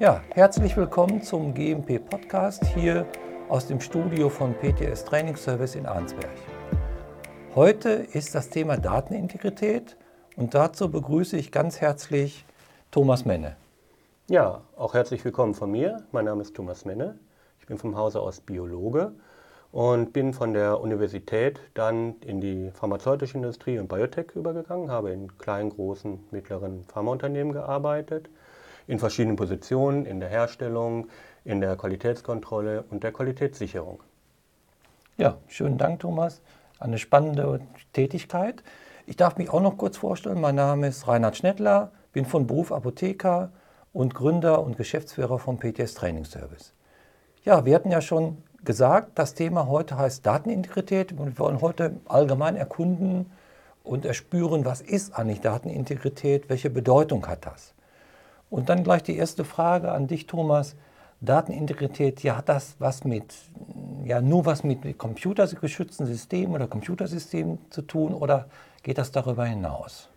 Ja, herzlich willkommen zum GMP Podcast hier aus dem Studio von PTS Training Service in Arnsberg. Heute ist das Thema Datenintegrität und dazu begrüße ich ganz herzlich Thomas Menne. Ja, auch herzlich willkommen von mir. Mein Name ist Thomas Menne. Ich bin vom Hause aus Biologe und bin von der Universität dann in die pharmazeutische Industrie und Biotech übergegangen, habe in kleinen, großen, mittleren Pharmaunternehmen gearbeitet in verschiedenen Positionen, in der Herstellung, in der Qualitätskontrolle und der Qualitätssicherung. Ja, schönen Dank, Thomas. Eine spannende Tätigkeit. Ich darf mich auch noch kurz vorstellen. Mein Name ist Reinhard Schnettler, bin von Beruf Apotheker und Gründer und Geschäftsführer vom PTS Training Service. Ja, wir hatten ja schon gesagt, das Thema heute heißt Datenintegrität und wir wollen heute allgemein erkunden und erspüren, was ist eigentlich Datenintegrität, welche Bedeutung hat das. Und dann gleich die erste Frage an dich, Thomas. Datenintegrität, ja, hat das was mit, ja, nur was mit computergeschützten Systemen oder Computersystemen zu tun oder geht das darüber hinaus?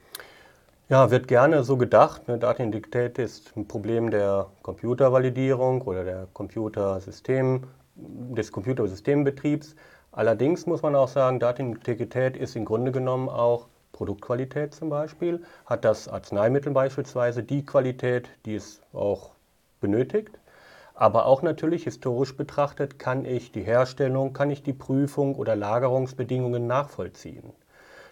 Ja, wird gerne so gedacht. Datenintegrität ist ein Problem der Computervalidierung oder der Computersystem, des Computersystembetriebs. Allerdings muss man auch sagen, Datenintegrität ist im Grunde genommen auch Produktqualität zum Beispiel, hat das Arzneimittel beispielsweise die Qualität, die es auch benötigt. Aber auch natürlich historisch betrachtet kann ich die Herstellung, kann ich die Prüfung oder Lagerungsbedingungen nachvollziehen.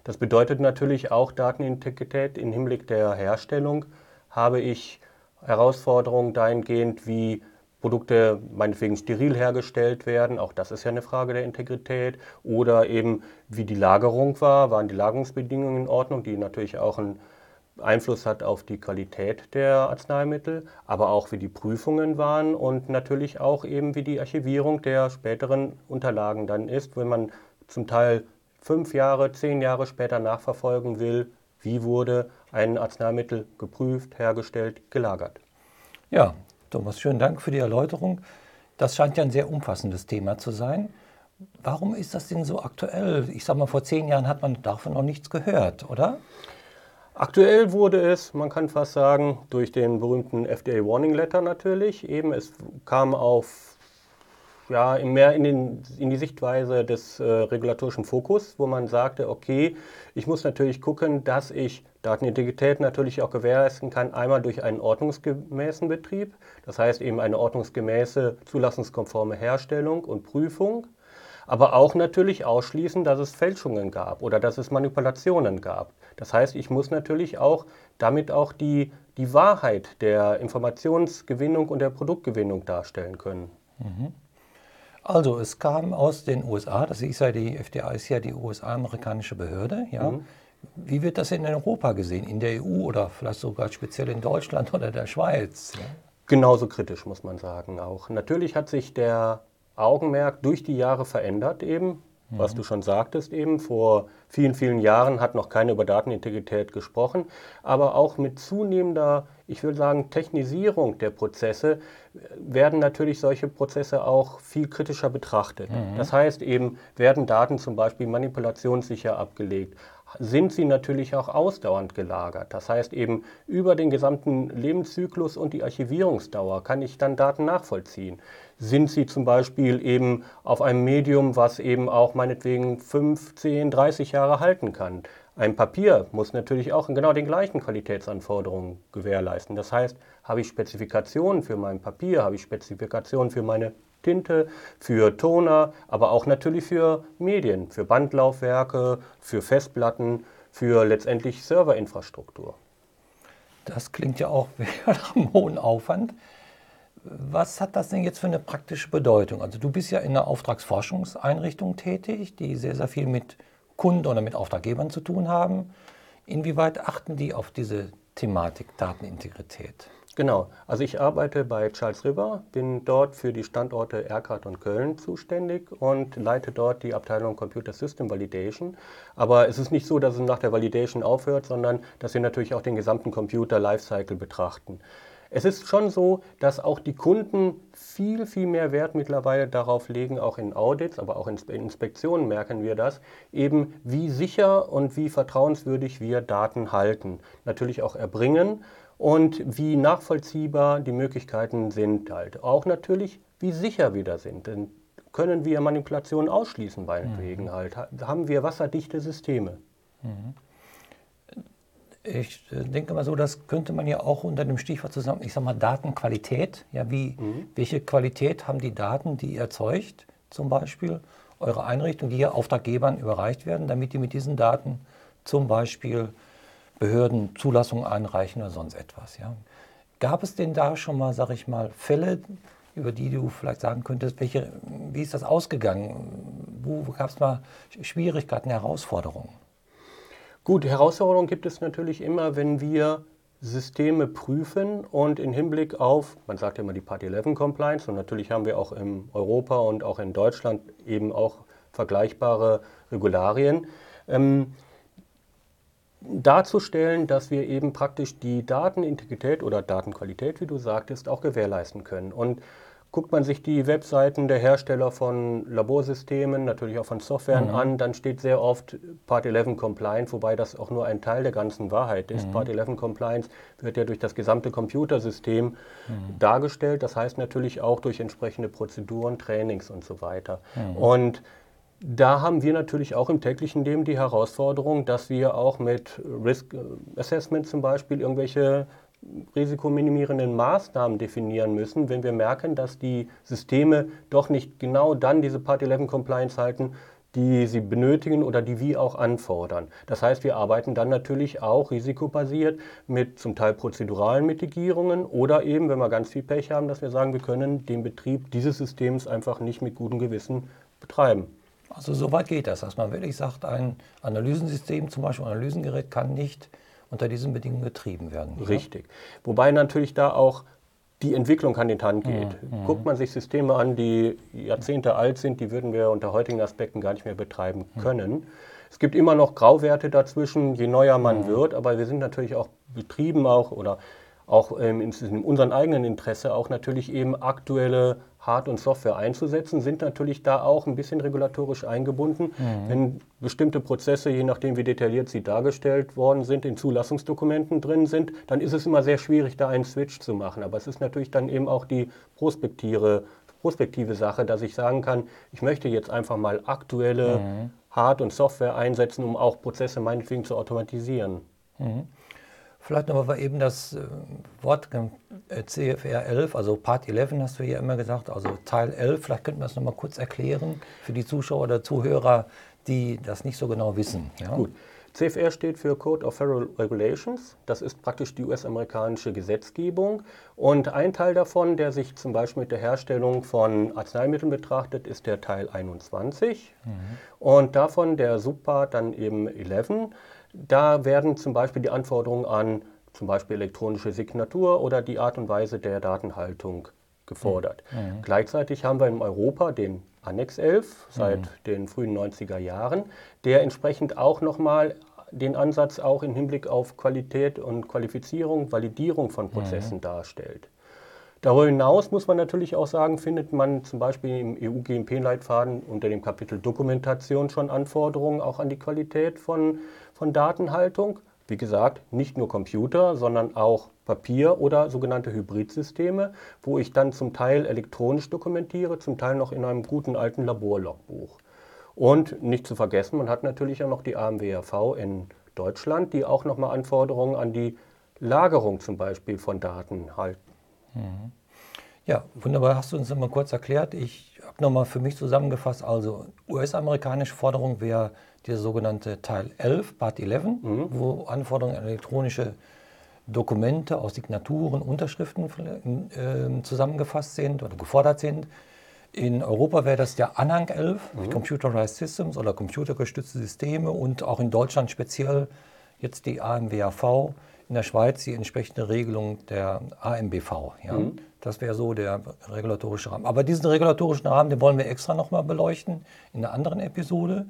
Das bedeutet natürlich auch Datenintegrität im Hinblick der Herstellung habe ich Herausforderungen dahingehend, wie Produkte meinetwegen steril hergestellt werden. Auch das ist ja eine Frage der Integrität. Oder eben, wie die Lagerung war, waren die Lagerungsbedingungen in Ordnung, die natürlich auch einen Einfluss hat auf die Qualität der Arzneimittel, aber auch wie die Prüfungen waren und natürlich auch eben wie die Archivierung der späteren Unterlagen dann ist, wenn man zum Teil fünf Jahre, zehn Jahre später nachverfolgen will, wie wurde ein Arzneimittel geprüft, hergestellt, gelagert. Ja, Thomas, schönen Dank für die Erläuterung. Das scheint ja ein sehr umfassendes Thema zu sein. Warum ist das denn so aktuell? Ich sage mal, vor zehn Jahren hat man davon noch nichts gehört, oder? Aktuell wurde es, man kann fast sagen, durch den berühmten FDA Warning Letter natürlich. Eben, es kam auf ja, mehr in, den, in die Sichtweise des äh, regulatorischen Fokus, wo man sagte, okay, ich muss natürlich gucken, dass ich Datenintegrität natürlich auch gewährleisten kann, einmal durch einen ordnungsgemäßen Betrieb, das heißt eben eine ordnungsgemäße, zulassungskonforme Herstellung und Prüfung, aber auch natürlich ausschließen, dass es Fälschungen gab oder dass es Manipulationen gab. Das heißt, ich muss natürlich auch damit auch die, die Wahrheit der Informationsgewinnung und der Produktgewinnung darstellen können. Mhm. Also es kam aus den USA, das ist ja die FDA ist ja die USA-amerikanische Behörde, ja. Mhm. Wie wird das in Europa gesehen, in der EU oder vielleicht sogar speziell in Deutschland oder der Schweiz? Ja? Genauso kritisch muss man sagen auch. Natürlich hat sich der Augenmerk durch die Jahre verändert eben was du schon sagtest eben. Vor vielen, vielen Jahren hat noch keiner über Datenintegrität gesprochen. Aber auch mit zunehmender, ich würde sagen, Technisierung der Prozesse werden natürlich solche Prozesse auch viel kritischer betrachtet. Mhm. Das heißt eben, werden Daten zum Beispiel manipulationssicher abgelegt? Sind sie natürlich auch ausdauernd gelagert. Das heißt eben über den gesamten Lebenszyklus und die Archivierungsdauer kann ich dann Daten nachvollziehen. Sind sie zum Beispiel eben auf einem Medium, was eben auch meinetwegen 5, 10, 30 Jahre halten kann. Ein Papier muss natürlich auch genau den gleichen Qualitätsanforderungen gewährleisten. Das heißt, habe ich Spezifikationen für mein Papier, habe ich Spezifikationen für meine Tinte, für Toner, aber auch natürlich für Medien, für Bandlaufwerke, für Festplatten, für letztendlich Serverinfrastruktur. Das klingt ja auch nach einem hohen Aufwand. Was hat das denn jetzt für eine praktische Bedeutung? Also du bist ja in einer Auftragsforschungseinrichtung tätig, die sehr, sehr viel mit Kunden oder mit Auftraggebern zu tun haben. Inwieweit achten die auf diese Thematik Datenintegrität? Genau, also ich arbeite bei Charles River, bin dort für die Standorte Erkrath und Köln zuständig und leite dort die Abteilung Computer System Validation. Aber es ist nicht so, dass es nach der Validation aufhört, sondern dass wir natürlich auch den gesamten Computer Lifecycle betrachten. Es ist schon so, dass auch die Kunden viel, viel mehr Wert mittlerweile darauf legen, auch in Audits, aber auch in Inspektionen merken wir das, eben wie sicher und wie vertrauenswürdig wir Daten halten. Natürlich auch erbringen und wie nachvollziehbar die Möglichkeiten sind halt. Auch natürlich, wie sicher wir da sind. Denn können wir Manipulationen ausschließen, meinetwegen mhm. halt. Haben wir wasserdichte Systeme. Mhm. Ich äh, denke mal so, das könnte man ja auch unter dem Stichwort zusammen, ich sage mal Datenqualität. Ja, wie, mhm. Welche Qualität haben die Daten, die ihr erzeugt, zum Beispiel, eure Einrichtung, die ja Auftraggebern überreicht werden, damit die mit diesen Daten zum Beispiel Behörden Zulassungen einreichen oder sonst etwas. Ja. Gab es denn da schon mal, sage ich mal, Fälle, über die du vielleicht sagen könntest, welche, wie ist das ausgegangen? Wo gab es mal Schwierigkeiten, Herausforderungen? Gut, Herausforderungen gibt es natürlich immer, wenn wir Systeme prüfen und im Hinblick auf, man sagt ja immer die Part 11 Compliance und natürlich haben wir auch in Europa und auch in Deutschland eben auch vergleichbare Regularien. Ähm, darzustellen, dass wir eben praktisch die Datenintegrität oder Datenqualität, wie du sagtest, auch gewährleisten können. Und guckt man sich die Webseiten der Hersteller von Laborsystemen, natürlich auch von Softwaren mhm. an, dann steht sehr oft Part 11 Compliance, wobei das auch nur ein Teil der ganzen Wahrheit ist. Mhm. Part 11 Compliance wird ja durch das gesamte Computersystem mhm. dargestellt, das heißt natürlich auch durch entsprechende Prozeduren, Trainings und so weiter. Mhm. Und da haben wir natürlich auch im täglichen Leben die Herausforderung, dass wir auch mit Risk Assessment zum Beispiel irgendwelche risikominimierenden Maßnahmen definieren müssen, wenn wir merken, dass die Systeme doch nicht genau dann diese Part 11 Compliance halten, die sie benötigen oder die wir auch anfordern. Das heißt, wir arbeiten dann natürlich auch risikobasiert mit zum Teil prozeduralen Mitigierungen oder eben, wenn wir ganz viel Pech haben, dass wir sagen, wir können den Betrieb dieses Systems einfach nicht mit gutem Gewissen betreiben. Also so weit geht das, dass man wirklich sagt, ein Analysensystem, zum Beispiel ein Analysengerät, kann nicht unter diesen Bedingungen betrieben werden. Richtig. Ja? Wobei natürlich da auch die Entwicklung Hand in Hand geht. Mhm. Guckt man sich Systeme an, die Jahrzehnte alt sind, die würden wir unter heutigen Aspekten gar nicht mehr betreiben mhm. können. Mhm. Es gibt immer noch Grauwerte dazwischen, je neuer man mhm. wird, aber wir sind natürlich auch betrieben auch oder auch ähm, in, in unserem eigenen Interesse auch natürlich eben aktuelle Hard- und Software einzusetzen, sind natürlich da auch ein bisschen regulatorisch eingebunden. Mhm. Wenn bestimmte Prozesse, je nachdem wie detailliert sie dargestellt worden sind, in Zulassungsdokumenten drin sind, dann ist es immer sehr schwierig, da einen Switch zu machen. Aber es ist natürlich dann eben auch die prospektive, prospektive Sache, dass ich sagen kann, ich möchte jetzt einfach mal aktuelle mhm. Hard- und Software einsetzen, um auch Prozesse meinetwegen zu automatisieren. Mhm. Vielleicht nochmal eben das äh, Wort äh, CFR 11, also Part 11 hast du ja immer gesagt, also Teil 11. Vielleicht könnten wir das nochmal kurz erklären für die Zuschauer oder Zuhörer, die das nicht so genau wissen. Ja? Gut. CFR steht für Code of Federal Regulations. Das ist praktisch die US-amerikanische Gesetzgebung. Und ein Teil davon, der sich zum Beispiel mit der Herstellung von Arzneimitteln betrachtet, ist der Teil 21. Mhm. Und davon der Subpart dann eben 11. Da werden zum Beispiel die Anforderungen an zum Beispiel elektronische Signatur oder die Art und Weise der Datenhaltung gefordert. Mhm. mhm. Gleichzeitig haben wir in Europa den Annex 11 seit mhm. den frühen 90er Jahren, der entsprechend auch nochmal den Ansatz auch im Hinblick auf Qualität und Qualifizierung, Validierung von Prozessen mhm. darstellt. Darüber hinaus muss man natürlich auch sagen, findet man zum Beispiel im EU-GMP-Leitfaden unter dem Kapitel Dokumentation schon Anforderungen auch an die Qualität von, von Datenhaltung. Wie gesagt, nicht nur Computer, sondern auch Papier oder sogenannte Hybridsysteme, wo ich dann zum Teil elektronisch dokumentiere, zum Teil noch in einem guten alten Laborlogbuch. Und nicht zu vergessen, man hat natürlich auch noch die AMWRV in Deutschland, die auch nochmal Anforderungen an die Lagerung zum Beispiel von Daten halten. Mhm. Ja, wunderbar, hast du uns nochmal kurz erklärt. Ich habe nochmal für mich zusammengefasst, also US-amerikanische Forderung wäre der sogenannte Teil 11, Part 11, mhm. wo Anforderungen an elektronische Dokumente aus Signaturen, Unterschriften äh, zusammengefasst sind oder gefordert sind. In Europa wäre das der Anhang 11, mhm. Computerized Systems oder computergestützte Systeme und auch in Deutschland speziell jetzt die AMWAV in der Schweiz die entsprechende Regelung der AMBV. Ja? Mhm. Das wäre so der regulatorische Rahmen. Aber diesen regulatorischen Rahmen, den wollen wir extra nochmal beleuchten in einer anderen Episode.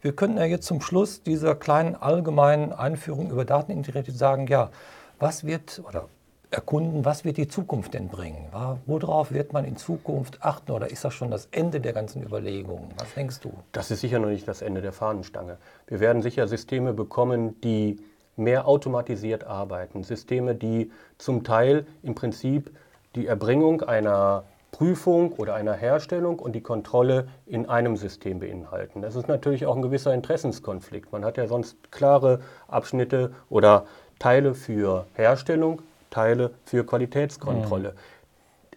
Wir könnten ja jetzt zum Schluss dieser kleinen allgemeinen Einführung über Datenintegrität sagen, ja, was wird oder erkunden, was wird die Zukunft denn bringen? Worauf wird man in Zukunft achten oder ist das schon das Ende der ganzen Überlegungen? Was denkst du? Das ist sicher noch nicht das Ende der Fahnenstange. Wir werden sicher Systeme bekommen, die mehr automatisiert arbeiten. Systeme, die zum Teil im Prinzip die Erbringung einer Prüfung oder einer Herstellung und die Kontrolle in einem System beinhalten. Das ist natürlich auch ein gewisser Interessenskonflikt. Man hat ja sonst klare Abschnitte oder Teile für Herstellung, Teile für Qualitätskontrolle. Mhm.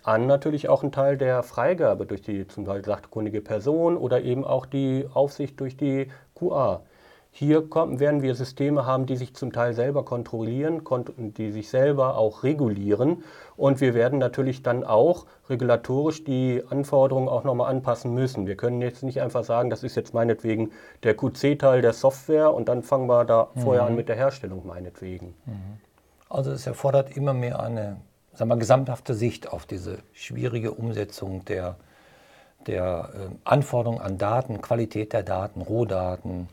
An natürlich auch ein Teil der Freigabe durch die zum Beispiel sachkundige Person oder eben auch die Aufsicht durch die QA. Hier kommen, werden wir Systeme haben, die sich zum Teil selber kontrollieren, die sich selber auch regulieren. Und wir werden natürlich dann auch regulatorisch die Anforderungen auch nochmal anpassen müssen. Wir können jetzt nicht einfach sagen, das ist jetzt meinetwegen der QC-Teil der Software und dann fangen wir da mhm. vorher an mit der Herstellung meinetwegen. Mhm. Also es erfordert immer mehr eine sagen wir, gesamthafte Sicht auf diese schwierige Umsetzung der, der äh, Anforderungen an Daten, Qualität der Daten, Rohdaten,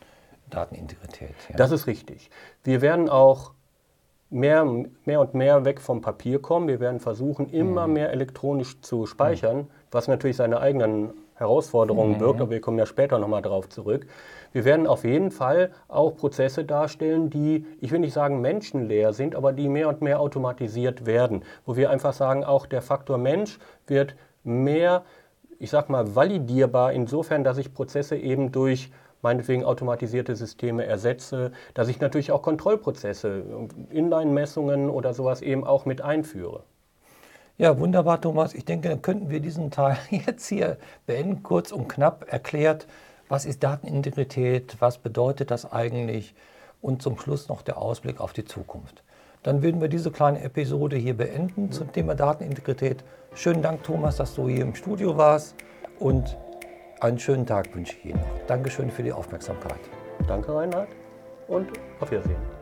Datenintegrität. Ja. Das ist richtig. Wir werden auch mehr, mehr und mehr weg vom Papier kommen. Wir werden versuchen, immer mhm. mehr elektronisch zu speichern, mhm. was natürlich seine eigenen Herausforderungen mhm. birgt, aber wir kommen ja später nochmal darauf zurück. Wir werden auf jeden Fall auch Prozesse darstellen, die, ich will nicht sagen menschenleer sind, aber die mehr und mehr automatisiert werden, wo wir einfach sagen, auch der Faktor Mensch wird mehr, ich sag mal, validierbar insofern, dass ich Prozesse eben durch meinetwegen automatisierte Systeme ersetze, dass ich natürlich auch Kontrollprozesse, Inline-Messungen oder sowas eben auch mit einführe. Ja, wunderbar, Thomas. Ich denke, dann könnten wir diesen Teil jetzt hier beenden, kurz und knapp erklärt, was ist Datenintegrität, was bedeutet das eigentlich und zum Schluss noch der Ausblick auf die Zukunft. Dann würden wir diese kleine Episode hier beenden zum Thema Datenintegrität. Schönen Dank, Thomas, dass du hier im Studio warst und einen schönen Tag wünsche ich Ihnen noch. Dankeschön für die Aufmerksamkeit. Danke, Reinhard, und auf Wiedersehen.